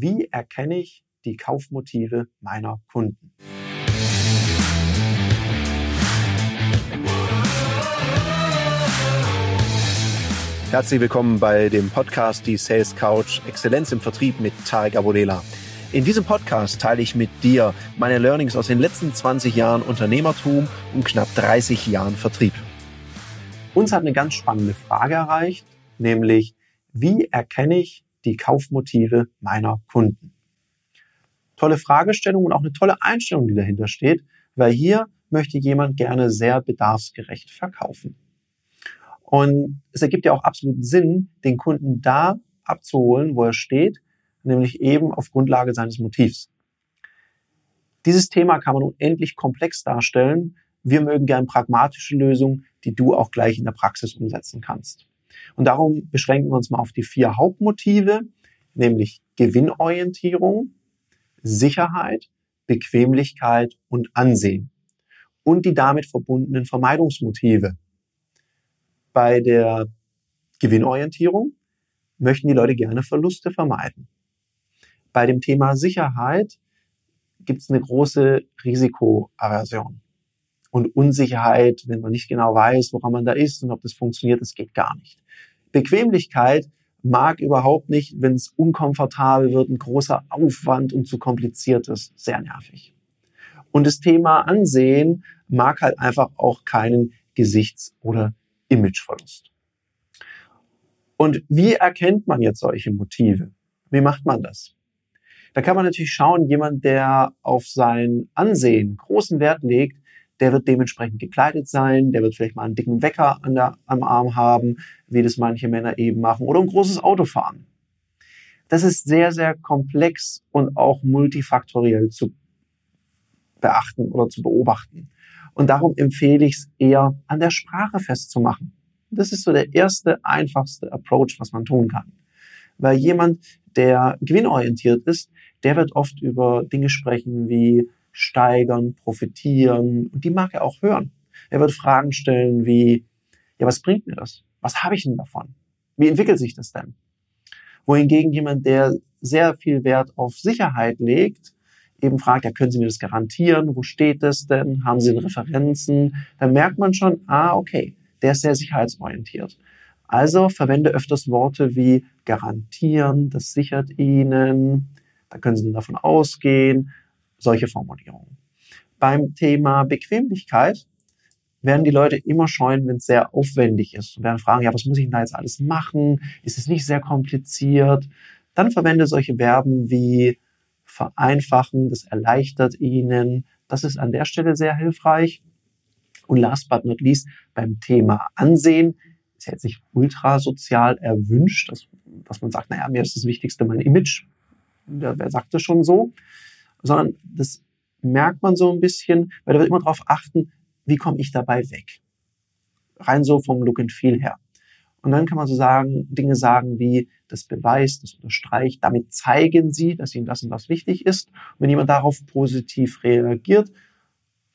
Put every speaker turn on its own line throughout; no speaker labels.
Wie erkenne ich die Kaufmotive meiner Kunden?
Herzlich willkommen bei dem Podcast Die Sales Couch Exzellenz im Vertrieb mit Tarek Abodela. In diesem Podcast teile ich mit dir meine Learnings aus den letzten 20 Jahren Unternehmertum und knapp 30 Jahren Vertrieb.
Uns hat eine ganz spannende Frage erreicht, nämlich wie erkenne ich die Kaufmotive meiner Kunden? Tolle Fragestellung und auch eine tolle Einstellung, die dahinter steht, weil hier möchte jemand gerne sehr bedarfsgerecht verkaufen. Und es ergibt ja auch absolut Sinn, den Kunden da abzuholen, wo er steht, nämlich eben auf Grundlage seines Motivs. Dieses Thema kann man unendlich komplex darstellen. Wir mögen gern pragmatische Lösungen, die du auch gleich in der Praxis umsetzen kannst. Und darum beschränken wir uns mal auf die vier Hauptmotive, nämlich Gewinnorientierung, Sicherheit, Bequemlichkeit und Ansehen und die damit verbundenen Vermeidungsmotive. Bei der Gewinnorientierung möchten die Leute gerne Verluste vermeiden. Bei dem Thema Sicherheit gibt es eine große Risikoaversion und Unsicherheit, wenn man nicht genau weiß, woran man da ist und ob das funktioniert, das geht gar nicht. Bequemlichkeit mag überhaupt nicht, wenn es unkomfortabel wird, ein großer Aufwand und zu kompliziert ist, sehr nervig. Und das Thema Ansehen mag halt einfach auch keinen Gesichts- oder Imageverlust. Und wie erkennt man jetzt solche Motive? Wie macht man das? Da kann man natürlich schauen, jemand, der auf sein Ansehen großen Wert legt, der wird dementsprechend gekleidet sein, der wird vielleicht mal einen dicken Wecker an der, am Arm haben, wie das manche Männer eben machen, oder ein großes Auto fahren. Das ist sehr, sehr komplex und auch multifaktoriell zu beachten oder zu beobachten. Und darum empfehle ich es eher an der Sprache festzumachen. Das ist so der erste, einfachste Approach, was man tun kann. Weil jemand, der gewinnorientiert ist, der wird oft über Dinge sprechen wie steigern, profitieren und die mag er auch hören. Er wird Fragen stellen wie, ja, was bringt mir das? Was habe ich denn davon? Wie entwickelt sich das denn? Wohingegen jemand, der sehr viel Wert auf Sicherheit legt, eben fragt, ja, können Sie mir das garantieren? Wo steht das denn? Haben Sie Referenzen? Dann merkt man schon, ah, okay, der ist sehr sicherheitsorientiert. Also verwende öfters Worte wie garantieren, das sichert Ihnen, da können Sie davon ausgehen, solche Formulierungen. Beim Thema Bequemlichkeit werden die Leute immer scheuen, wenn es sehr aufwendig ist und werden fragen, ja, was muss ich denn da jetzt alles machen? Ist es nicht sehr kompliziert? Dann verwende solche Verben wie vereinfachen, das erleichtert ihnen. Das ist an der Stelle sehr hilfreich. Und last but not least beim Thema Ansehen ist jetzt nicht ultrasozial erwünscht, dass, dass man sagt, naja, mir ist das Wichtigste mein Image. Wer, wer sagt das schon so? Sondern das merkt man so ein bisschen, weil da wird immer darauf achten, wie komme ich dabei weg? Rein so vom Look and Feel her. Und dann kann man so sagen, Dinge sagen wie, das beweist, das unterstreicht, damit zeigen sie, dass ihnen das und das wichtig ist. Und wenn jemand darauf positiv reagiert,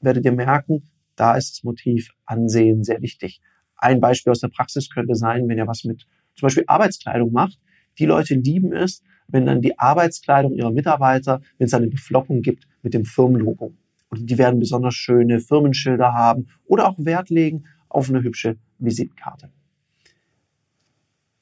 werdet ihr merken, da ist das Motiv Ansehen sehr wichtig. Ein Beispiel aus der Praxis könnte sein, wenn ihr was mit zum Beispiel Arbeitskleidung macht. Die Leute lieben es, wenn dann die Arbeitskleidung ihrer Mitarbeiter, wenn es eine Beflockung gibt mit dem Firmenlogo. Und die werden besonders schöne Firmenschilder haben oder auch Wert legen auf eine hübsche Visitenkarte.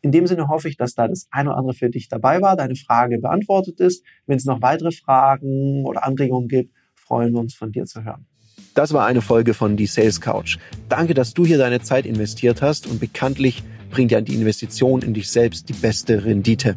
In dem Sinne hoffe ich, dass da das eine oder andere für dich dabei war, deine Frage beantwortet ist. Wenn es noch weitere Fragen oder Anregungen gibt, freuen wir uns von dir zu hören.
Das war eine Folge von Die Sales Couch. Danke, dass du hier deine Zeit investiert hast und bekanntlich bringt ja die Investition in dich selbst die beste Rendite.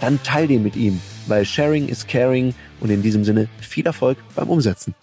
dann teil den mit ihm, weil Sharing is Caring und in diesem Sinne viel Erfolg beim Umsetzen.